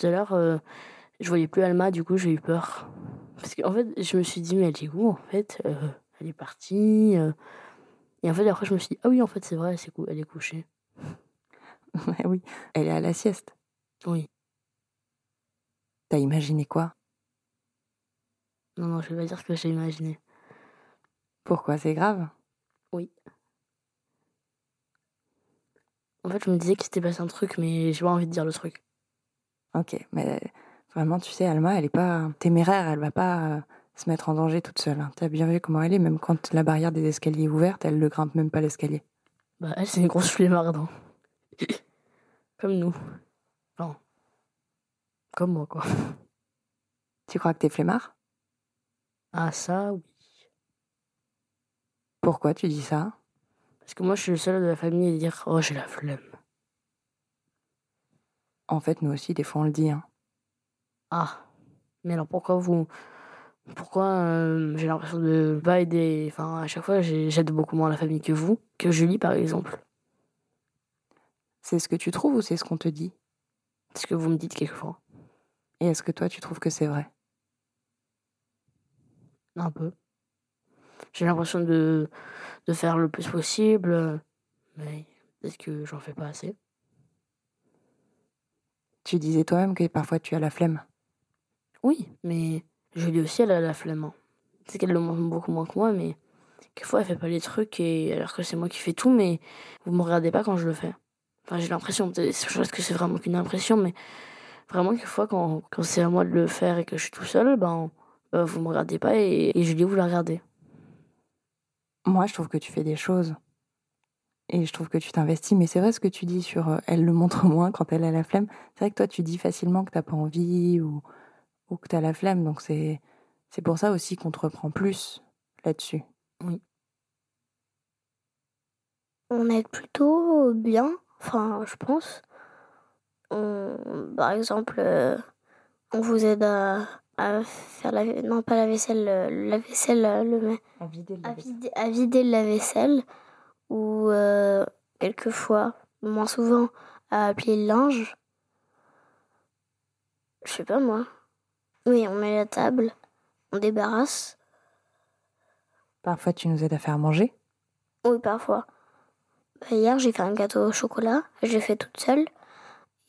tout à l'heure, euh, je voyais plus Alma, du coup j'ai eu peur. Parce qu'en fait, je me suis dit, mais elle est où en fait Euh, Elle est partie. euh. Et en fait, après, je me suis dit, ah oui, en fait, c'est vrai, c'est cou- elle est couchée. Ouais, oui, elle est à la sieste. Oui. T'as imaginé quoi? Non, non, je vais pas dire ce que j'ai imaginé. Pourquoi? C'est grave? En fait, je me disais qu'il s'était passé un truc, mais j'ai pas envie de dire le truc. Ok, mais vraiment, tu sais, Alma, elle est pas téméraire, elle va pas euh, se mettre en danger toute seule. hein. T'as bien vu comment elle est, même quand la barrière des escaliers est ouverte, elle ne grimpe même pas l'escalier. Bah, elle, c'est une grosse flemmarde. hein. Comme nous. Enfin, comme moi, quoi. Tu crois que t'es flemmard? Ah, ça, oui. Pourquoi tu dis ça? Parce que moi, je suis le seul de la famille à dire Oh, j'ai la flemme. En fait, nous aussi, des fois, on le dit. Hein. Ah. Mais alors, pourquoi vous. Pourquoi euh, j'ai l'impression de pas aider. Enfin, à chaque fois, j'ai- j'aide beaucoup moins la famille que vous, que Julie, par exemple. C'est ce que tu trouves ou c'est ce qu'on te dit? C'est ce que vous me dites quelquefois. Et est-ce que toi, tu trouves que c'est vrai? Un peu. J'ai l'impression de, de faire le plus possible, mais peut-être que j'en fais pas assez. Tu disais toi-même que parfois tu as la flemme. Oui, mais Julie aussi, elle a la flemme. hein. C'est qu'elle le montre beaucoup moins que moi, mais quelquefois elle fait pas les trucs, et alors que c'est moi qui fais tout, mais vous me regardez pas quand je le fais. Enfin, j'ai l'impression, je pense que c'est vraiment qu'une impression, mais vraiment, quelquefois, quand, quand c'est à moi de le faire et que je suis tout seul, ben, ben, vous me regardez pas, et, et Julie, vous la regardez. Moi, je trouve que tu fais des choses. Et je trouve que tu t'investis. Mais c'est vrai ce que tu dis sur euh, elle le montre moins quand elle a la flemme. C'est vrai que toi, tu dis facilement que t'as pas envie ou, ou que t'as la flemme. Donc c'est c'est pour ça aussi qu'on te reprend plus là-dessus. On aide plutôt bien, enfin, je pense. On- par exemple, euh, on vous aide à, à faire la non pas la vaisselle, le la vaisselle, euh, le À vider à vider, à vider le lave-vaisselle ou euh, quelquefois, moins souvent, à le linge. Je sais pas moi. Oui, on met la table, on débarrasse. Parfois, tu nous aides à faire manger. Oui, parfois. Bah, hier, j'ai fait un gâteau au chocolat. Je l'ai fait toute seule.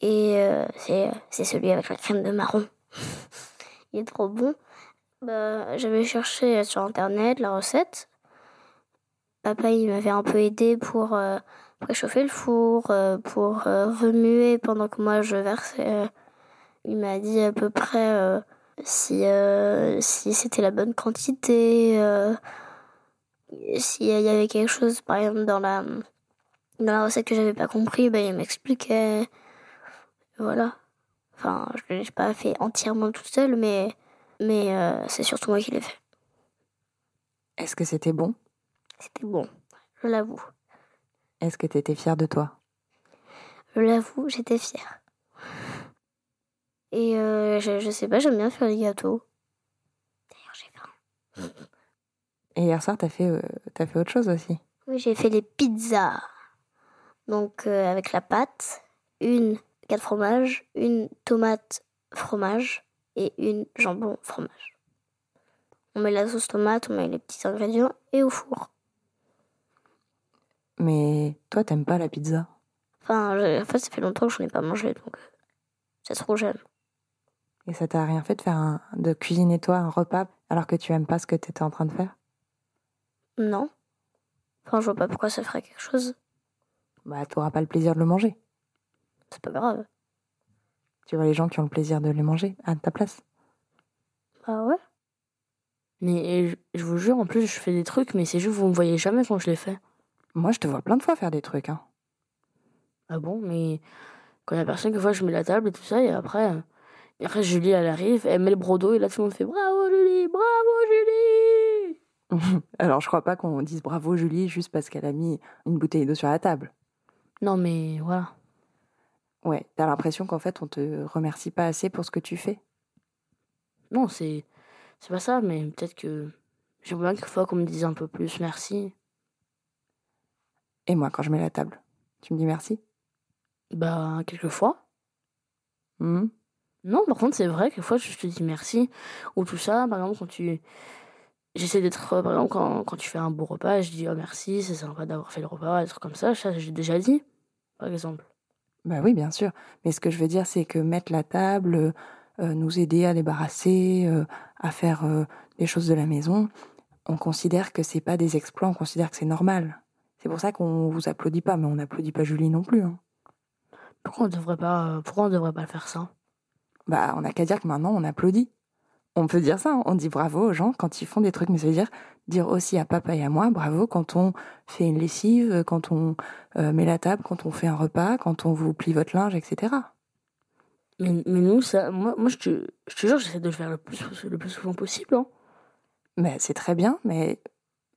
Et euh, c'est c'est celui avec la crème de marron. Il est trop bon. Bah, J'avais cherché sur Internet la recette. Papa, il m'avait un peu aidé pour euh, préchauffer le four, euh, pour euh, remuer pendant que moi je versais. euh, il m'a dit à peu près si, si c'était la bonne quantité. s'il y avait quelque chose, par exemple, dans la, dans la recette que j'avais pas compris, ben, il m'expliquait. Voilà. Enfin, je l'ai pas fait entièrement toute seule, mais, mais c'est surtout moi qui l'ai fait. Est-ce que c'était bon? C'était bon, je l'avoue. Est-ce que tu étais fière de toi? Je l'avoue, j'étais fière. Et euh, je, je sais pas, j'aime bien faire les gâteaux. D'ailleurs, j'ai faim. Et hier soir, t'as fait, euh, t'as fait autre chose aussi? Oui, j'ai fait les pizzas. Donc, euh, avec la pâte, une quatre fromages, une tomate fromage et une jambon fromage. On met la sauce tomate, on met les petits ingrédients et au four. Mais toi, t'aimes pas la pizza? Enfin, je- en fait, ça fait longtemps que je n'ai pas mangé, donc euh, c'est trop jeune. Et ça t'a rien fait de faire un, de cuisiner toi un repas alors que tu aimes pas ce que t'étais en train de faire? Non. Enfin, je vois pas pourquoi ça ferait quelque chose. Bah, t'auras pas le plaisir de le manger. C'est pas grave. Tu vois les gens qui ont le plaisir de les manger à ta place. Bah ouais. Mais je, je vous jure, en plus, je fais des trucs, mais c'est juste vous me voyez jamais quand je les fais. Moi, je te vois plein de fois faire des trucs. Hein. Ah bon, mais quand il y a personne, quelquefois, je mets la table et tout ça, et après, euh, et après Julie, elle arrive, elle met le brodo, et là, tout le monde fait Bravo, Julie Bravo, Julie Alors, je crois pas qu'on dise bravo Julie juste parce qu'elle a mis une bouteille d'eau sur la table. Non, mais voilà. Ouais, t'as l'impression qu'en fait, on te remercie pas assez pour ce que tu fais. Non, c'est c'est pas ça, mais peut-être que j'aimerais bien quelquefois qu'on me dise un peu plus merci. Et moi, quand je mets la table, tu me dis merci? Bah, quelquefois. Hmm Non, par contre, c'est vrai, quelquefois, je te dis merci. Ou tout ça, par exemple, quand tu. J'essaie d'être. euh, Par exemple, quand, quand tu fais un beau repas, je dis oh, merci, c'est sympa d'avoir fait le repas, des trucs comme ça. Ça, j'ai déjà dit, par exemple. Bah oui, bien sûr. Mais ce que je veux dire, c'est que mettre la table, euh, nous aider à débarrasser, euh, à faire euh, des choses de la maison, on considère que c'est pas des exploits, on considère que c'est normal. C'est pour ça qu'on vous applaudit pas, mais on n'applaudit pas Julie non plus. hein. Pourquoi on devrait pas, euh, pourquoi on devrait pas le faire ça? Bah, on n'a qu'à dire que maintenant on applaudit. On peut dire ça, hein. on dit bravo aux gens quand ils font des trucs, mais ça veut dire dire aussi à papa et à moi bravo quand on fait une lessive, quand on euh, met la table, quand on fait un repas, quand on vous plie votre linge, etc. mais, mais nous, ça, moi, moi je, te, je te jure, j'essaie de le faire le plus, le plus souvent possible. Hein. Mais c'est très bien, mais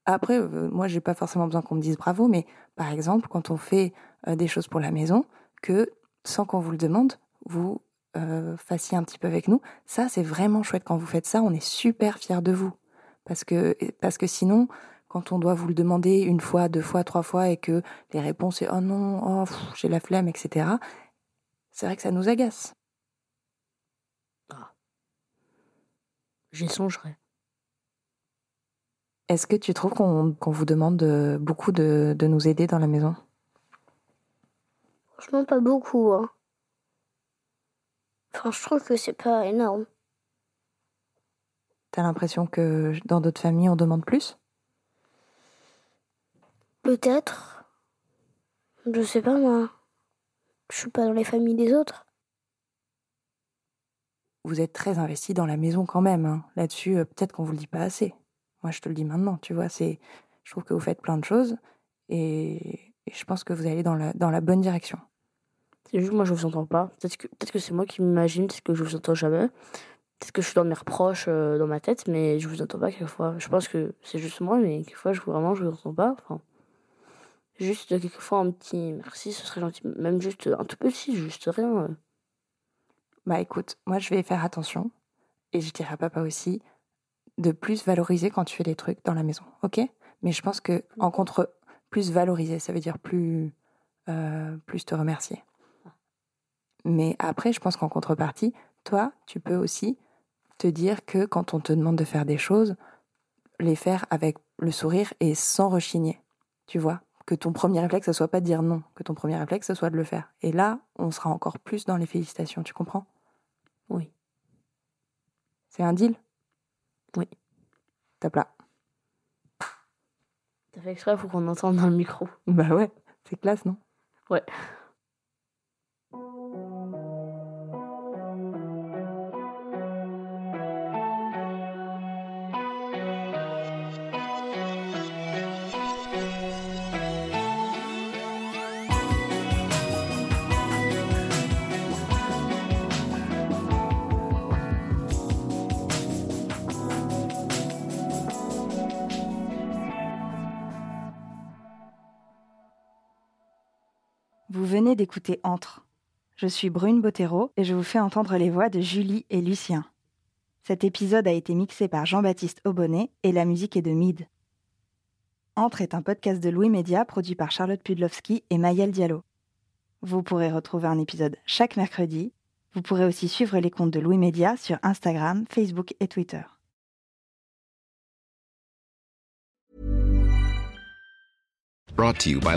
après, euh, moi, j'ai pas forcément besoin qu'on me dise bravo, mais par exemple, quand on fait euh, des choses pour la maison, que sans qu'on vous le demande, vous euh, fassiez un petit peu avec nous, ça, c'est vraiment chouette quand vous faites ça. On est super fiers de vous, parce que parce que sinon, quand on doit vous le demander une fois, deux fois, trois fois, et que les réponses c'est oh non, oh j'ai la flemme, etc. C'est vrai que ça nous agace. J'y songerai. Est-ce que tu trouves qu'on vous demande de- beaucoup de, de nous aider dans la maison? Franchement, pas beaucoup. Hein. Enfin, je trouve que c'est pas énorme. T'as l'impression que dans d'autres familles, on demande plus? Peut-être. Je sais pas, moi. Je suis pas dans les familles des autres. Vous êtes très investi dans la maison quand même. hein. Là-dessus, euh, peut-être qu'on vous le dit pas assez. Moi, je te le dis maintenant, tu vois. C'est, je trouve que vous faites plein de choses et, et je pense que vous allez dans la, dans la bonne direction. C'est juste, moi, je vous entends pas. Peut-être que, peut que c'est moi qui m'imagine, peut-être que je vous entends jamais. Peut-être que je suis dans mes reproches euh, dans ma tête, mais je vous entends pas quelquefois. Je pense que c'est juste moi, mais quelquefois, je, vraiment, je vous entends pas. Enfin, juste euh, quelquefois un petit merci, ce serait gentil. Même juste un tout petit, juste rien. euh. Bah écoute, moi, je vais faire attention et je dirai à papa aussi de plus valoriser quand tu fais des trucs dans la maison, ok? Mais je pense que en contre, plus valoriser, ça veut dire plus, euh, plus te remercier. Mais après, je pense qu'en contrepartie, toi, tu peux aussi te dire que quand on te demande de faire des choses, les faire avec le sourire et sans rechigner. Tu vois? Que ton premier réflexe, ce soit pas de dire non, que ton premier réflexe, ce soit de le faire. Et là, on sera encore plus dans les félicitations, tu comprends? Oui. C'est un deal? Oui. Top là. T'as fait exprès pour qu'on entende dans le micro. Bah ouais, c'est classe, non? Ouais. D'écouter Entre. Je suis Brune Bottero et je vous fais entendre les voix de Julie et Lucien. Cet épisode a été mixé par Jean-Baptiste Aubonnet et la musique est de Mid. Entre est un podcast de Louis Média produit par Charlotte Pudlowski et Mayel Diallo. Vous pourrez retrouver un épisode chaque mercredi. Vous pourrez aussi suivre les comptes de Louis Média sur Instagram, Facebook et Twitter. Brought to you by.